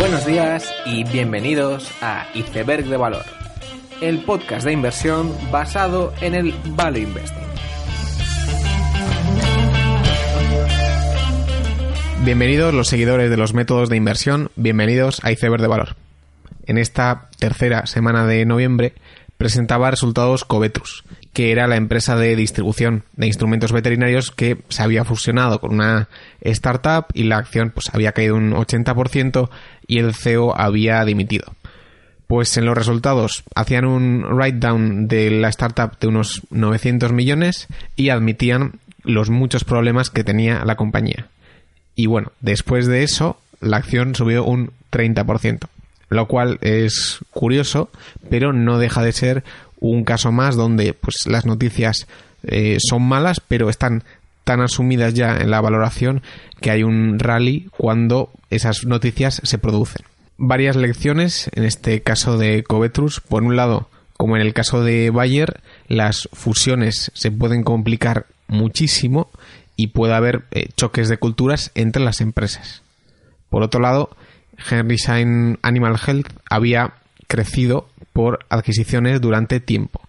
Buenos días y bienvenidos a Iceberg de Valor, el podcast de inversión basado en el Value Investing. Bienvenidos los seguidores de los métodos de inversión, bienvenidos a Iceberg de Valor. En esta tercera semana de noviembre presentaba resultados Covetrus, que era la empresa de distribución de instrumentos veterinarios que se había fusionado con una startup y la acción pues había caído un 80% y el CEO había dimitido. Pues en los resultados hacían un write-down de la startup de unos 900 millones y admitían los muchos problemas que tenía la compañía. Y bueno, después de eso, la acción subió un 30%, lo cual es curioso, pero no deja de ser un caso más donde pues las noticias eh, son malas, pero están tan asumidas ya en la valoración que hay un rally cuando esas noticias se producen. Varias lecciones en este caso de Covetrus. Por un lado, como en el caso de Bayer, las fusiones se pueden complicar muchísimo y puede haber eh, choques de culturas entre las empresas. Por otro lado, Henry Schein Animal Health había crecido por adquisiciones durante tiempo.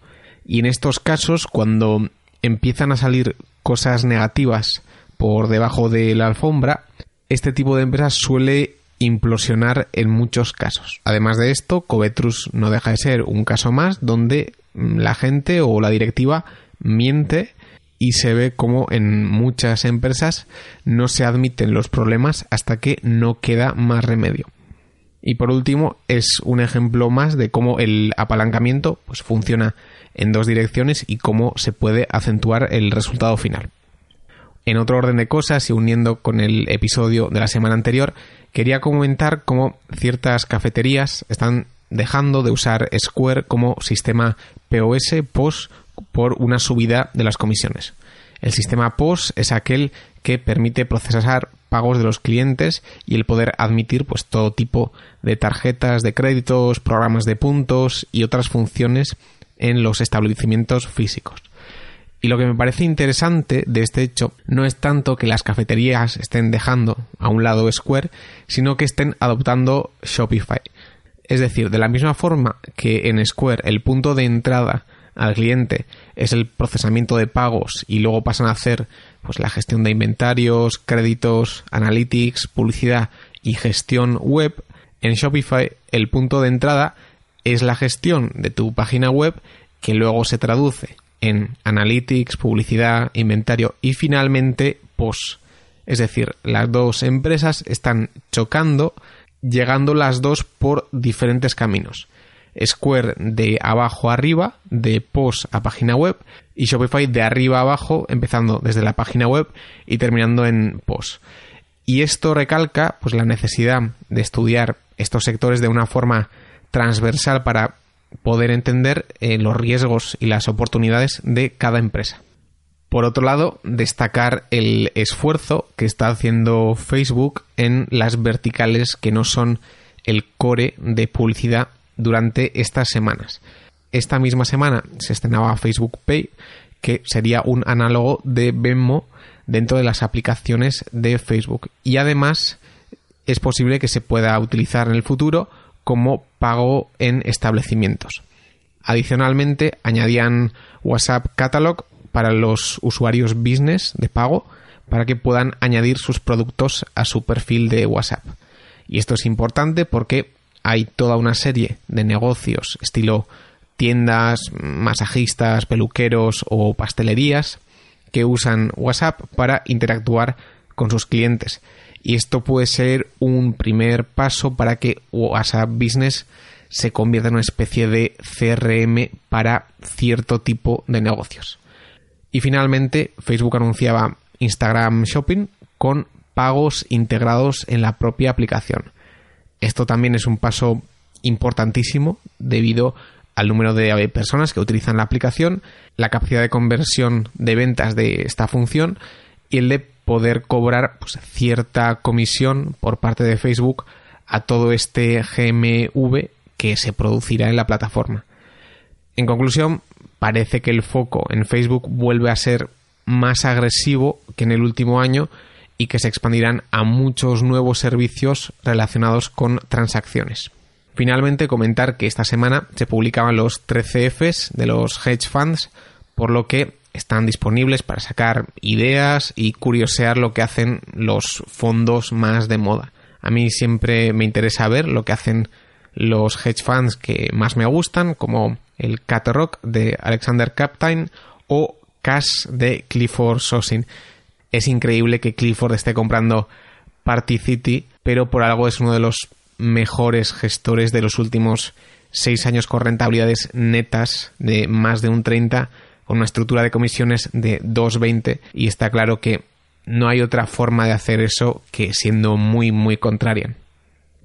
Y en estos casos, cuando empiezan a salir cosas negativas por debajo de la alfombra, este tipo de empresas suele implosionar en muchos casos. Además de esto, Covetrus no deja de ser un caso más donde la gente o la directiva miente y se ve como en muchas empresas no se admiten los problemas hasta que no queda más remedio. Y por último, es un ejemplo más de cómo el apalancamiento pues, funciona en dos direcciones y cómo se puede acentuar el resultado final. En otro orden de cosas y uniendo con el episodio de la semana anterior, quería comentar cómo ciertas cafeterías están dejando de usar Square como sistema POS POS por una subida de las comisiones. El sistema POS es aquel que permite procesar pagos de los clientes y el poder admitir pues todo tipo de tarjetas de créditos, programas de puntos y otras funciones en los establecimientos físicos. Y lo que me parece interesante de este hecho no es tanto que las cafeterías estén dejando a un lado Square, sino que estén adoptando Shopify. Es decir, de la misma forma que en Square el punto de entrada al cliente es el procesamiento de pagos y luego pasan a hacer pues la gestión de inventarios, créditos, analytics, publicidad y gestión web, en Shopify el punto de entrada es la gestión de tu página web que luego se traduce en analytics, publicidad, inventario y finalmente post. Es decir, las dos empresas están chocando, llegando las dos por diferentes caminos. Square de abajo a arriba, de post a página web, y Shopify de arriba a abajo, empezando desde la página web y terminando en post. Y esto recalca pues, la necesidad de estudiar estos sectores de una forma transversal para poder entender eh, los riesgos y las oportunidades de cada empresa. Por otro lado, destacar el esfuerzo que está haciendo Facebook en las verticales que no son el core de publicidad durante estas semanas. Esta misma semana se estrenaba Facebook Pay, que sería un análogo de Venmo dentro de las aplicaciones de Facebook. Y además es posible que se pueda utilizar en el futuro como pago en establecimientos. Adicionalmente, añadían WhatsApp Catalog para los usuarios business de pago para que puedan añadir sus productos a su perfil de WhatsApp. Y esto es importante porque hay toda una serie de negocios estilo tiendas, masajistas, peluqueros o pastelerías que usan WhatsApp para interactuar con sus clientes. Y esto puede ser un primer paso para que WhatsApp Business se convierta en una especie de CRM para cierto tipo de negocios. Y finalmente, Facebook anunciaba Instagram Shopping con pagos integrados en la propia aplicación. Esto también es un paso importantísimo debido al número de personas que utilizan la aplicación, la capacidad de conversión de ventas de esta función y el de poder cobrar pues, cierta comisión por parte de Facebook a todo este GMV que se producirá en la plataforma. En conclusión, parece que el foco en Facebook vuelve a ser más agresivo que en el último año y que se expandirán a muchos nuevos servicios relacionados con transacciones. Finalmente, comentar que esta semana se publicaban los 13 Fs de los hedge funds, por lo que están disponibles para sacar ideas y curiosear lo que hacen los fondos más de moda. A mí siempre me interesa ver lo que hacen los hedge funds que más me gustan, como el Rock de Alexander Captain o Cash de Clifford Sosin. Es increíble que Clifford esté comprando Party City, pero por algo es uno de los mejores gestores de los últimos seis años con rentabilidades netas de más de un 30, con una estructura de comisiones de 2,20 y está claro que no hay otra forma de hacer eso que siendo muy muy contraria.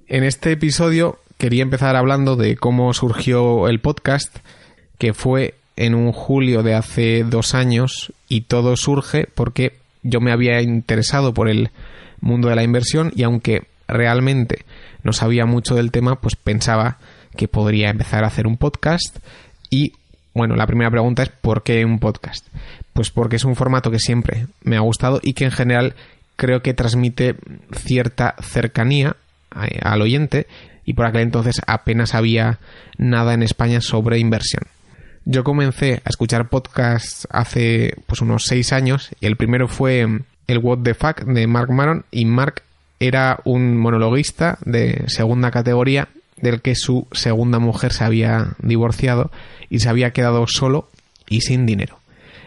En este episodio quería empezar hablando de cómo surgió el podcast, que fue en un julio de hace dos años y todo surge porque yo me había interesado por el mundo de la inversión y aunque realmente no sabía mucho del tema, pues pensaba que podría empezar a hacer un podcast y bueno, la primera pregunta es ¿por qué un podcast? Pues porque es un formato que siempre me ha gustado y que en general creo que transmite cierta cercanía eh, al oyente y por aquel entonces apenas había nada en España sobre inversión. Yo comencé a escuchar podcasts hace pues unos seis años y el primero fue el What the Fuck de Mark Maron y Mark era un monologuista de segunda categoría del que su segunda mujer se había divorciado y se había quedado solo y sin dinero.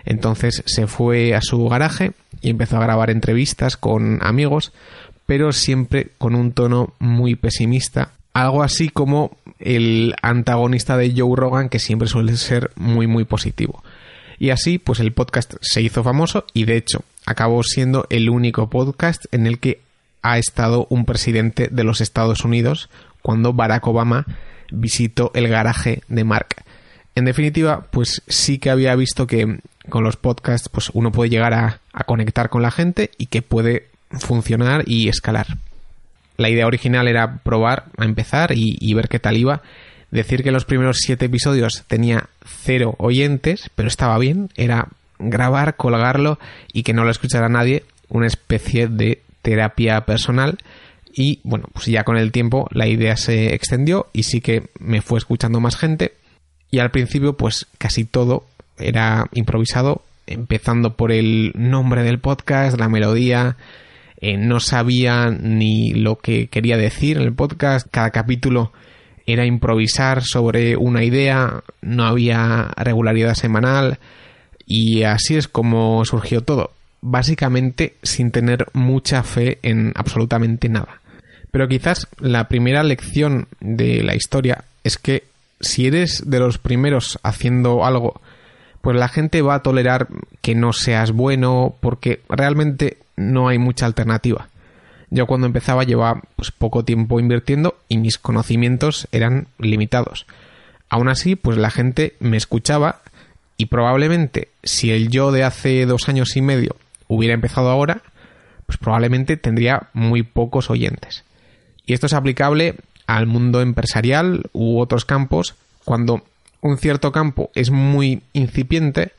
Entonces se fue a su garaje y empezó a grabar entrevistas con amigos, pero siempre con un tono muy pesimista algo así como el antagonista de Joe Rogan, que siempre suele ser muy, muy positivo. Y así, pues el podcast se hizo famoso y de hecho acabó siendo el único podcast en el que ha estado un presidente de los Estados Unidos cuando Barack Obama visitó el garaje de Mark. En definitiva, pues sí que había visto que con los podcasts pues uno puede llegar a, a conectar con la gente y que puede funcionar y escalar. La idea original era probar, a empezar y, ver qué tal iba. Decir que los primeros siete episodios tenía cero oyentes, pero estaba bien. Era grabar, colgarlo y que no lo escuchara nadie. Una especie de terapia personal. Y bueno, pues ya con el tiempo la idea se extendió y sí que me fue escuchando más gente. Y al principio, pues casi todo era improvisado, empezando por el nombre del podcast, la melodía, eh, no sabía ni lo que quería decir en el podcast, cada capítulo era improvisar sobre una idea, no había regularidad semanal. Y así es como surgió todo, básicamente sin tener mucha fe en absolutamente nada. Pero quizás la primera lección de la historia es que si eres de los primeros haciendo algo, pues la gente va a tolerar que no seas bueno porque realmente no hay mucha alternativa. Yo cuando empezaba llevaba pues, poco tiempo invirtiendo y mis conocimientos eran limitados. Aún así, pues la gente me escuchaba y probablemente si el yo de hace dos años y medio hubiera empezado ahora, pues probablemente tendría muy pocos oyentes. Y esto es aplicable al mundo empresarial u otros campos. Cuando un cierto campo es muy incipiente,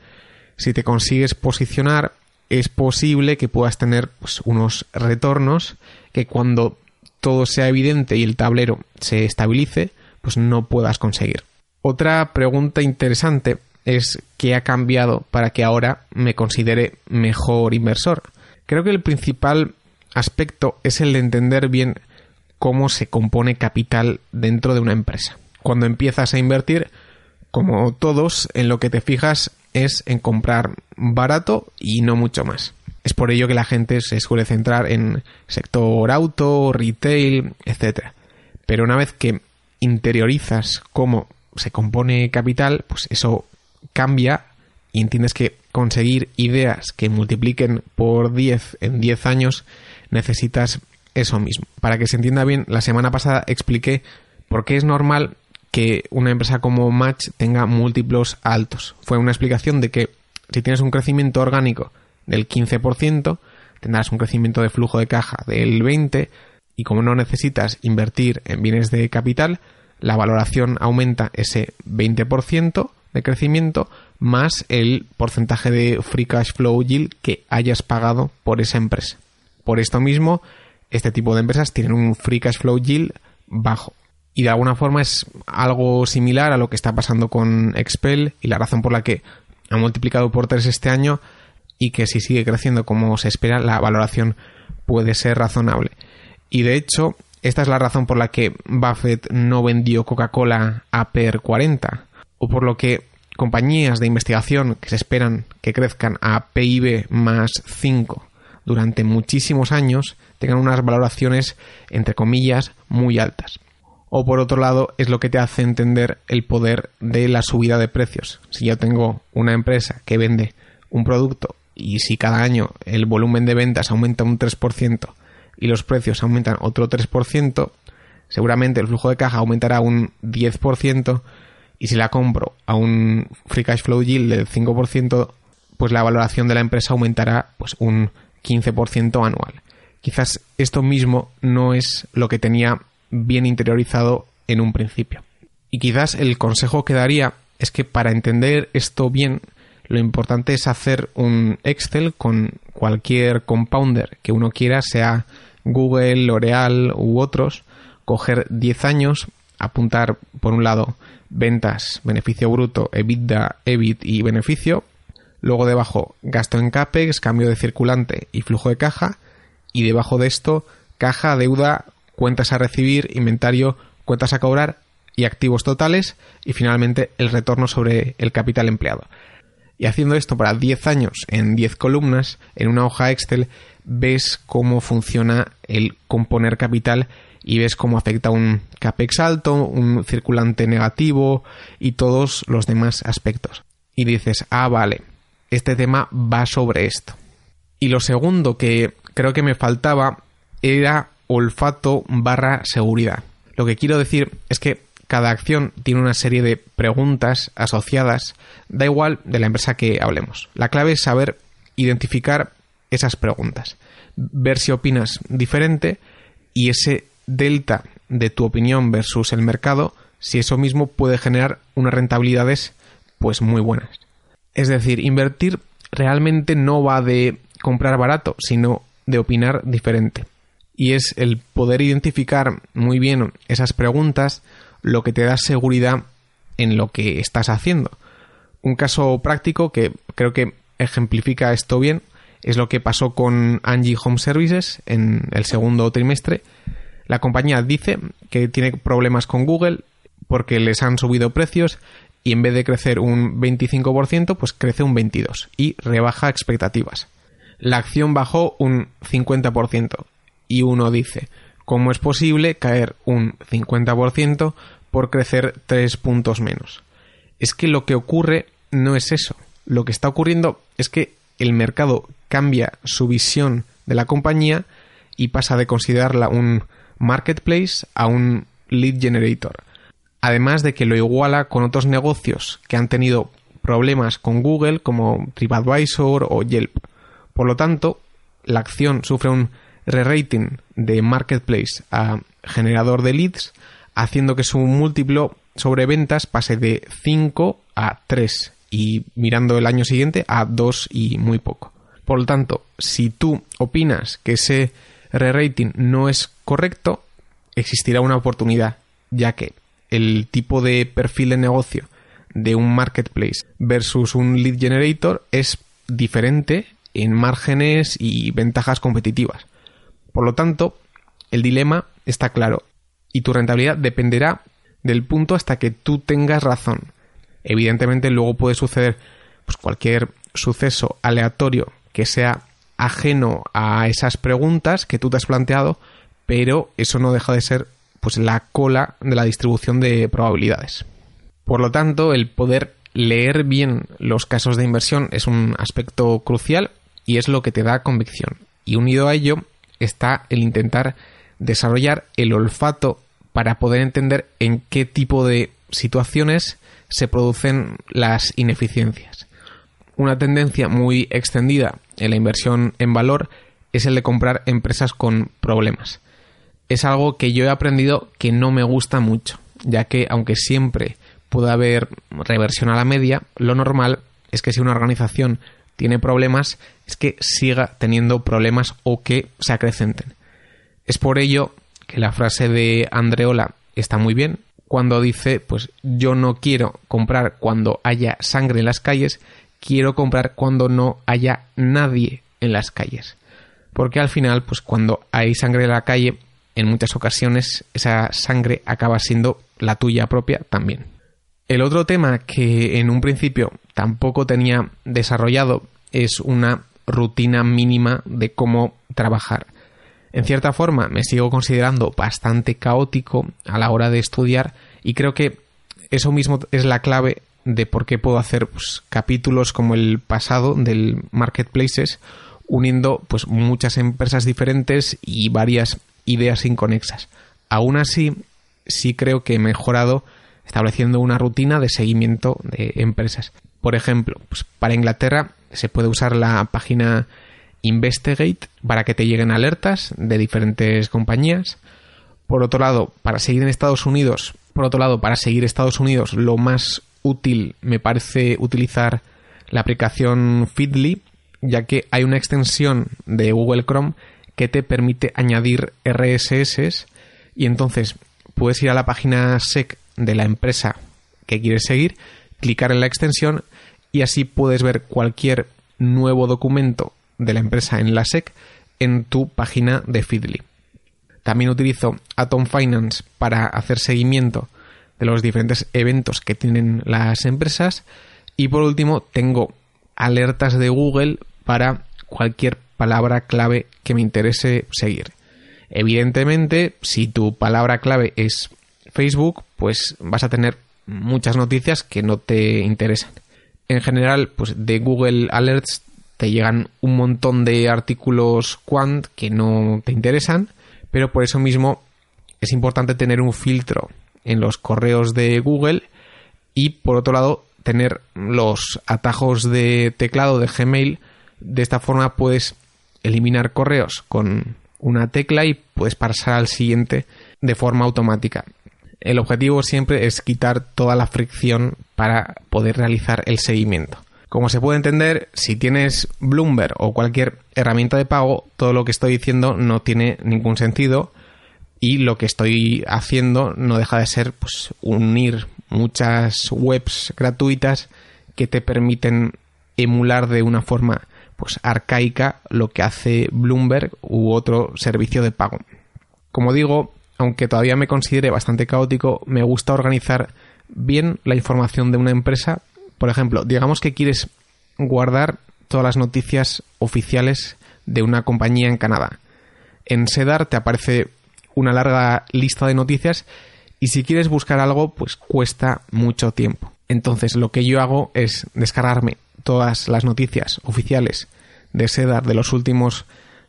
si te consigues posicionar es posible que puedas tener pues, unos retornos que cuando todo sea evidente y el tablero se estabilice, pues no puedas conseguir. Otra pregunta interesante es qué ha cambiado para que ahora me considere mejor inversor. Creo que el principal aspecto es el de entender bien cómo se compone capital dentro de una empresa. Cuando empiezas a invertir, como todos, en lo que te fijas es en comprar barato y no mucho más. Es por ello que la gente se suele centrar en sector auto, retail, etc. Pero una vez que interiorizas cómo se compone capital, pues eso cambia y entiendes que conseguir ideas que multipliquen por 10 en 10 años necesitas eso mismo. Para que se entienda bien, la semana pasada expliqué por qué es normal que una empresa como Match tenga múltiplos altos. Fue una explicación de que si tienes un crecimiento orgánico del 15%, tendrás un crecimiento de flujo de caja del 20% y como no necesitas invertir en bienes de capital, la valoración aumenta ese 20% de crecimiento más el porcentaje de free cash flow yield que hayas pagado por esa empresa. Por esto mismo, este tipo de empresas tienen un free cash flow yield bajo. Y de alguna forma es algo similar a lo que está pasando con Expel y la razón por la que ha multiplicado por 3 este año y que si sigue creciendo como se espera, la valoración puede ser razonable. Y de hecho, esta es la razón por la que Buffett no vendió Coca-Cola a PER 40, o por lo que compañías de investigación que se esperan que crezcan a PIB más 5 durante muchísimos años tengan unas valoraciones, entre comillas, muy altas. O por otro lado, es lo que te hace entender el poder de la subida de precios. Si yo tengo una empresa que vende un producto y si cada año el volumen de ventas aumenta un 3% y los precios aumentan otro 3%, seguramente el flujo de caja aumentará un 10% y si la compro a un free cash flow yield del 5%, pues la valoración de la empresa aumentará pues un 15% anual. Quizás esto mismo no es lo que tenía bien interiorizado en un principio. Y quizás el consejo que daría es que para entender esto bien, lo importante es hacer un Excel con cualquier compounder que uno quiera, sea Google, L'Oreal u otros, coger 10 años, apuntar por un lado ventas, beneficio bruto, EBITDA, EBIT y beneficio, luego debajo gasto en CAPEX, cambio de circulante y flujo de caja, y debajo de esto caja, deuda, cuentas a recibir, inventario, cuentas a cobrar y activos totales y finalmente el retorno sobre el capital empleado. Y haciendo esto para 10 años en 10 columnas en una hoja Excel ves cómo funciona el componer capital y ves cómo afecta un capex alto, un circulante negativo y todos los demás aspectos. Y dices, ah, vale, este tema va sobre esto. Y lo segundo que creo que me faltaba era olfato barra seguridad. Lo que quiero decir es que cada acción tiene una serie de preguntas asociadas, da igual de la empresa que hablemos. La clave es saber identificar esas preguntas, ver si opinas diferente y ese delta de tu opinión versus el mercado, si eso mismo puede generar unas rentabilidades pues muy buenas. Es decir, invertir realmente no va de comprar barato, sino de opinar diferente. Y es el poder identificar muy bien esas preguntas lo que te da seguridad en lo que estás haciendo. Un caso práctico que creo que ejemplifica esto bien es lo que pasó con Angie Home Services en el segundo trimestre. La compañía dice que tiene problemas con Google porque les han subido precios y en vez de crecer un 25%, pues crece un 22% y rebaja expectativas. La acción bajó un 50% y uno dice, ¿cómo es posible caer un 50% por crecer 3 puntos menos? Es que lo que ocurre no es eso. Lo que está ocurriendo es que el mercado cambia su visión de la compañía y pasa de considerarla un marketplace a un lead generator. Además de que lo iguala con otros negocios que han tenido problemas con Google como TripAdvisor o Yelp. Por lo tanto, la acción sufre un re-rating de marketplace a generador de leads, haciendo que su múltiplo sobre ventas pase de 5 a 3 y mirando el año siguiente a 2 y muy poco. Por lo tanto, si tú opinas que ese re-rating no es correcto, existirá una oportunidad, ya que el tipo de perfil de negocio de un marketplace versus un lead generator es diferente en márgenes y ventajas competitivas. Por lo tanto, el dilema está claro y tu rentabilidad dependerá del punto hasta que tú tengas razón. Evidentemente luego puede suceder pues, cualquier suceso aleatorio que sea ajeno a esas preguntas que tú te has planteado, pero eso no deja de ser pues la cola de la distribución de probabilidades. Por lo tanto, el poder leer bien los casos de inversión es un aspecto crucial y es lo que te da convicción. Y unido a ello está el intentar desarrollar el olfato para poder entender en qué tipo de situaciones se producen las ineficiencias. Una tendencia muy extendida en la inversión en valor es el de comprar empresas con problemas. Es algo que yo he aprendido que no me gusta mucho, ya que aunque siempre puede haber reversión a la media, lo normal es que si una organización tiene problemas, es que siga teniendo problemas o que se acrecenten. Es por ello que la frase de Andreola está muy bien cuando dice, pues yo no quiero comprar cuando haya sangre en las calles, quiero comprar cuando no haya nadie en las calles. Porque al final, pues cuando hay sangre en la calle, en muchas ocasiones esa sangre acaba siendo la tuya propia también. El otro tema que en un principio tampoco tenía desarrollado es una rutina mínima de cómo trabajar. En cierta forma me sigo considerando bastante caótico a la hora de estudiar y creo que eso mismo es la clave de por qué puedo hacer pues, capítulos como el pasado del Marketplaces uniendo pues muchas empresas diferentes y varias ideas inconexas. Aún así, sí creo que he mejorado estableciendo una rutina de seguimiento de empresas. Por ejemplo, pues para Inglaterra se puede usar la página Investigate para que te lleguen alertas de diferentes compañías. Por otro lado, para seguir en Estados Unidos, por otro lado, para seguir Estados Unidos, lo más útil me parece utilizar la aplicación Feedly, ya que hay una extensión de Google Chrome que te permite añadir RSS y entonces puedes ir a la página SEC de la empresa que quieres seguir, clicar en la extensión y así puedes ver cualquier nuevo documento de la empresa en la SEC en tu página de Feedly. También utilizo Atom Finance para hacer seguimiento de los diferentes eventos que tienen las empresas y por último tengo alertas de Google para cualquier palabra clave que me interese seguir. Evidentemente, si tu palabra clave es Facebook, pues vas a tener muchas noticias que no te interesan. En general, pues de Google Alerts te llegan un montón de artículos quant que no te interesan, pero por eso mismo es importante tener un filtro en los correos de Google y por otro lado tener los atajos de teclado de Gmail. De esta forma puedes eliminar correos con una tecla y puedes pasar al siguiente de forma automática. El objetivo siempre es quitar toda la fricción para poder realizar el seguimiento. Como se puede entender, si tienes Bloomberg o cualquier herramienta de pago, todo lo que estoy diciendo no tiene ningún sentido y lo que estoy haciendo no deja de ser pues, unir muchas webs gratuitas que te permiten emular de una forma pues arcaica lo que hace Bloomberg u otro servicio de pago. Como digo, aunque todavía me considere bastante caótico, me gusta organizar bien la información de una empresa. Por ejemplo, digamos que quieres guardar todas las noticias oficiales de una compañía en Canadá. En Sedar te aparece una larga lista de noticias y si quieres buscar algo, pues cuesta mucho tiempo. Entonces lo que yo hago es descargarme todas las noticias oficiales de SEDAR de los últimos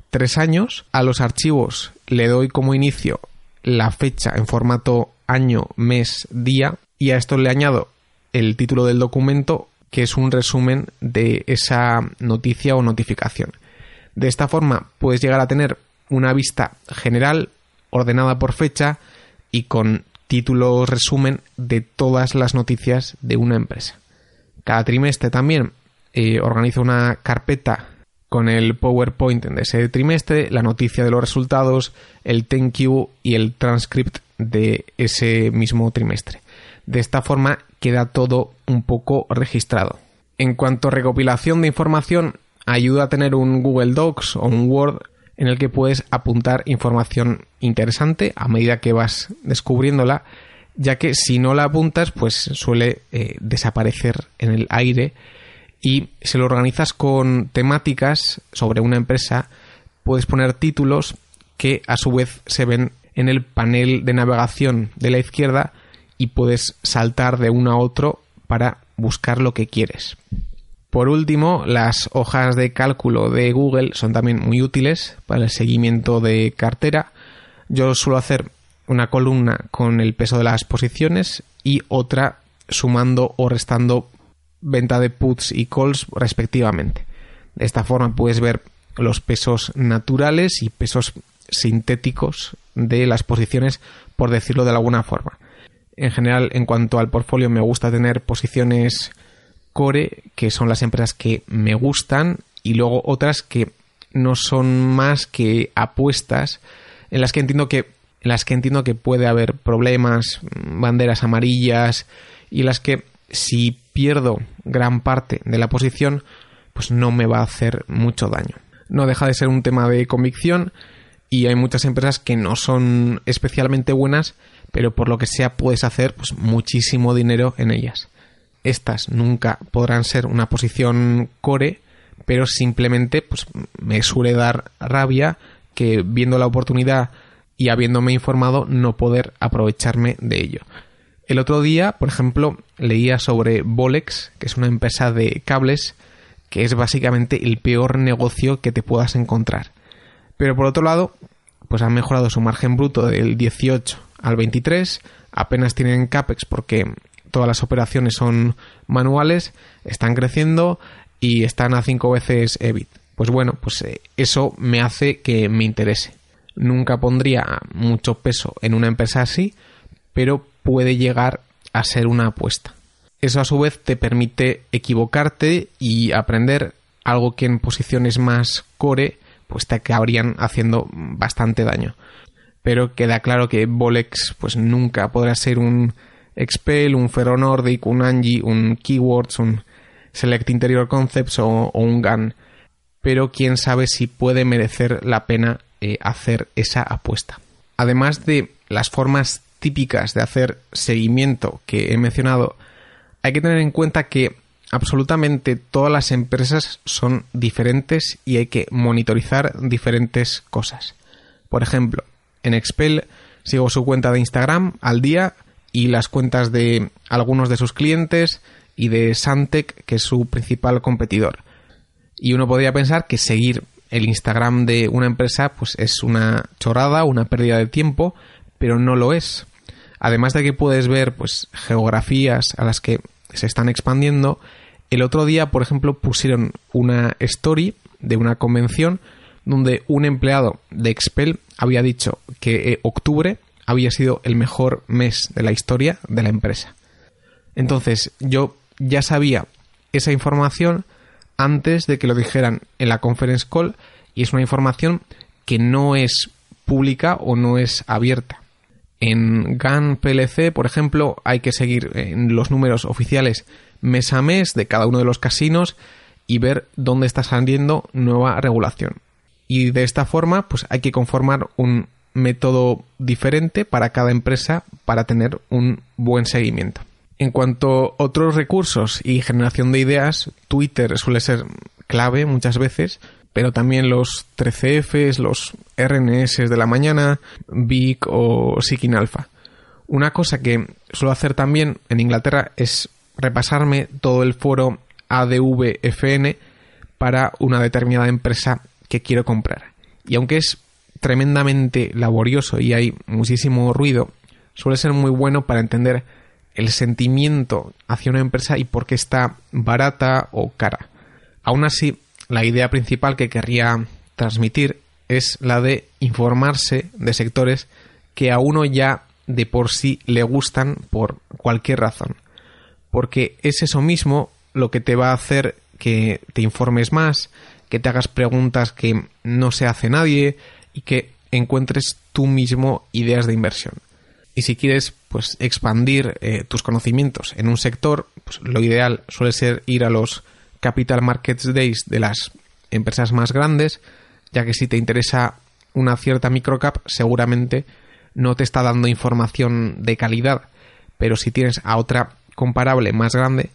tres años. A los archivos le doy como inicio la fecha en formato año, mes, día y a esto le añado el título del documento que es un resumen de esa noticia o notificación. De esta forma puedes llegar a tener una vista general ordenada por fecha y con título resumen de todas las noticias de una empresa. Cada trimestre también eh, organizo una carpeta con el PowerPoint de ese trimestre, la noticia de los resultados, el thank you y el transcript de ese mismo trimestre. De esta forma queda todo un poco registrado. En cuanto a recopilación de información, ayuda a tener un Google Docs o un Word en el que puedes apuntar información interesante a medida que vas descubriéndola, ya que si no la apuntas, pues suele eh, desaparecer en el aire y si lo organizas con temáticas sobre una empresa, puedes poner títulos que a su vez se ven en el panel de navegación de la izquierda y puedes saltar de uno a otro para buscar lo que quieres. Por último, las hojas de cálculo de Google son también muy útiles para el seguimiento de cartera. Yo suelo hacer una columna con el peso de las posiciones y otra sumando o restando venta de puts y calls respectivamente. De esta forma puedes ver los pesos naturales y pesos sintéticos de las posiciones, por decirlo de alguna forma. En general, en cuanto al portfolio, me gusta tener posiciones core, que son las empresas que me gustan y luego otras que no son más que apuestas en las que entiendo que en las que entiendo que puede haber problemas, banderas amarillas y las que si pierdo gran parte de la posición, pues no me va a hacer mucho daño. No deja de ser un tema de convicción y hay muchas empresas que no son especialmente buenas, pero por lo que sea puedes hacer pues, muchísimo dinero en ellas. Estas nunca podrán ser una posición core, pero simplemente pues, me suele dar rabia que viendo la oportunidad y habiéndome informado no poder aprovecharme de ello. El otro día, por ejemplo, leía sobre Bolex, que es una empresa de cables, que es básicamente el peor negocio que te puedas encontrar. Pero por otro lado, pues han mejorado su margen bruto del 18 al 23, apenas tienen CAPEX porque todas las operaciones son manuales, están creciendo y están a 5 veces EBIT. Pues bueno, pues eh, eso me hace que me interese. Nunca pondría mucho peso en una empresa así, pero puede llegar a ser una apuesta. Eso a su vez te permite equivocarte y aprender algo que en posiciones más core pues te acabarían haciendo bastante daño. Pero queda claro que Bolex pues nunca podrá ser un Expel, un Ferronordic, un Angie, un Keywords, un Select Interior Concepts o, un GAN. Pero quién sabe si puede merecer la pena eh, hacer esa apuesta. Además de las formas típicas de hacer seguimiento que he mencionado, hay que tener en cuenta que absolutamente todas las empresas son diferentes y hay que monitorizar diferentes cosas. Por ejemplo, en Expel sigo su cuenta de Instagram al día y las cuentas de algunos de sus clientes y de Santec, que es su principal competidor. Y uno podría pensar que seguir el Instagram de una empresa pues es una chorrada, una pérdida de tiempo, pero no lo es. Además de que puedes ver pues geografías a las que se están expandiendo, el otro día, por ejemplo, pusieron una story de una convención donde un empleado de Expel había dicho que eh, octubre había sido el mejor mes de la historia de la empresa. Entonces, yo ya sabía esa información antes de que lo dijeran en la conference call y es una información que no es pública o no es abierta. En GAN PLC, por ejemplo, hay que seguir los números oficiales mes a mes de cada uno de los casinos y ver dónde está saliendo nueva regulación. Y de esta forma, pues hay que conformar un método diferente para cada empresa para tener un buen seguimiento. En cuanto a otros recursos y generación de ideas, Twitter suele ser clave muchas veces pero también los 13Fs, los RNS de la mañana, Vic o Seeking Alpha. Una cosa que suelo hacer también en Inglaterra es repasarme todo el foro ADVFN para una determinada empresa que quiero comprar. Y aunque es tremendamente laborioso y hay muchísimo ruido, suele ser muy bueno para entender el sentimiento hacia una empresa y por qué está barata o cara. Aún así, la idea principal que querría transmitir es la de informarse de sectores que a uno ya de por sí le gustan por cualquier razón. Porque es eso mismo lo que te va a hacer que te informes más, que te hagas preguntas que no se hace nadie y que encuentres tú mismo ideas de inversión. Y si quieres pues expandir eh, tus conocimientos en un sector, pues lo ideal suele ser ir a los Capital Markets Days de las empresas más grandes, ya que si te interesa una cierta microcap, seguramente no te está dando información de calidad, pero si tienes a otra comparable más grande,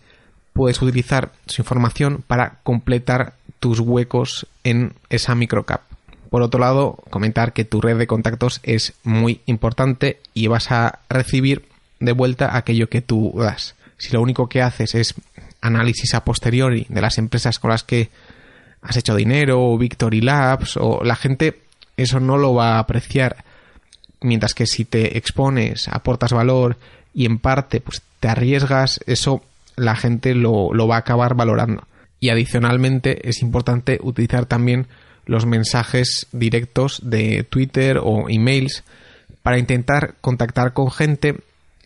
puedes utilizar su información para completar tus huecos en esa microcap. Por otro lado, comentar que tu red de contactos es muy importante y vas a recibir de vuelta aquello que tú das. Si lo único que haces es análisis a posteriori de las empresas con las que has hecho dinero, o Victory Labs, o la gente eso no lo va a apreciar. Mientras que si te expones, aportas valor y en parte pues te arriesgas, eso la gente lo, lo va a acabar valorando. Y adicionalmente es importante utilizar también los mensajes directos de Twitter o emails para intentar contactar con gente,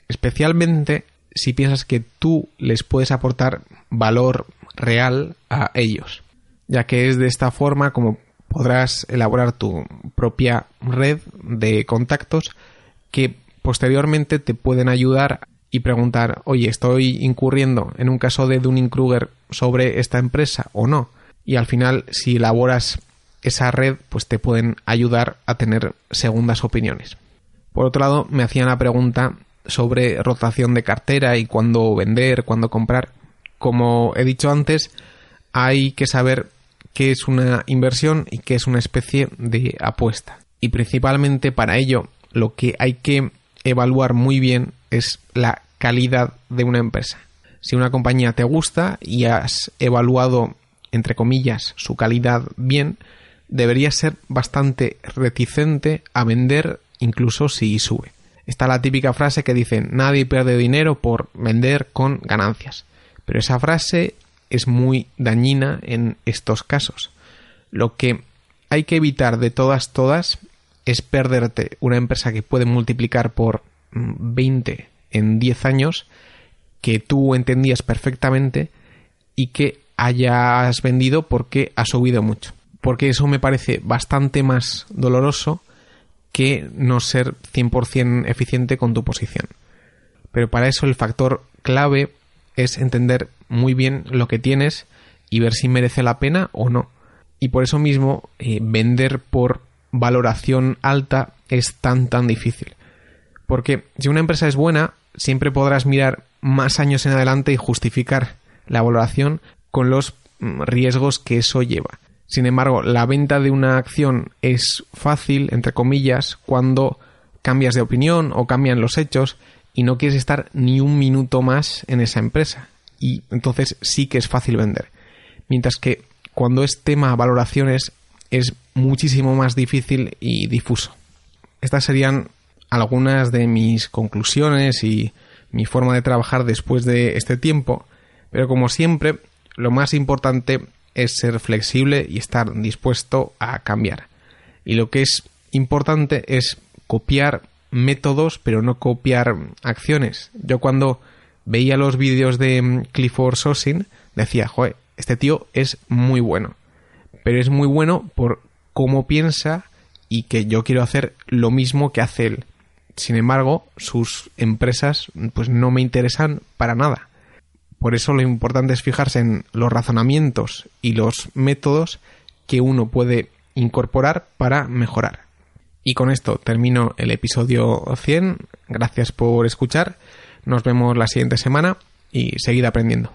especialmente si piensas que tú les puedes aportar valor real a ellos. Ya que es de esta forma como podrás elaborar tu propia red de contactos que posteriormente te pueden ayudar y preguntar, oye, ¿estoy incurriendo en un caso de Dunning-Kruger sobre esta empresa o no? Y al final, si elaboras esa red, pues te pueden ayudar a tener segundas opiniones. Por otro lado, me hacían la pregunta sobre rotación de cartera y cuándo vender, cuándo comprar. Como he dicho antes, hay que saber qué es una inversión y qué es una especie de apuesta. Y principalmente para ello, lo que hay que evaluar muy bien es la calidad de una empresa. Si una compañía te gusta y has evaluado, entre comillas, su calidad bien, deberías ser bastante reticente a vender incluso si sube. Está la típica frase que dice nadie pierde dinero por vender con ganancias. Pero esa frase es muy dañina en estos casos. Lo que hay que evitar de todas todas es perderte una empresa que puede multiplicar por 20 mm, en 10 años que tú entendías perfectamente y que hayas vendido porque ha subido mucho. Porque eso me parece bastante más doloroso que no ser 100% eficiente con tu posición. Pero para eso el factor clave es entender muy bien lo que tienes y ver si merece la pena o no. Y por eso mismo eh, vender por valoración alta es tan tan difícil. Porque si una empresa es buena, siempre podrás mirar más años en adelante y justificar la valoración con los mm, riesgos que eso lleva. Sin embargo, la venta de una acción es fácil, entre comillas, cuando cambias de opinión o cambian los hechos y no quieres estar ni un minuto más en esa empresa. Y entonces sí que es fácil vender. Mientras que cuando es tema valoraciones es muchísimo más difícil y difuso. Estas serían algunas de mis conclusiones y mi forma de trabajar después de este tiempo, pero como siempre, lo más importante es ser flexible y estar dispuesto a cambiar. Y lo que es importante es copiar métodos, pero no copiar acciones. Yo cuando veía los vídeos de Clifford Sosin, decía, joder, este tío es muy bueno. Pero es muy bueno por cómo piensa y que yo quiero hacer lo mismo que hace él. Sin embargo, sus empresas pues no me interesan para nada. Por eso lo importante es fijarse en los razonamientos y los métodos que uno puede incorporar para mejorar. Y con esto termino el episodio 100. Gracias por escuchar. Nos vemos la siguiente semana y seguid aprendiendo.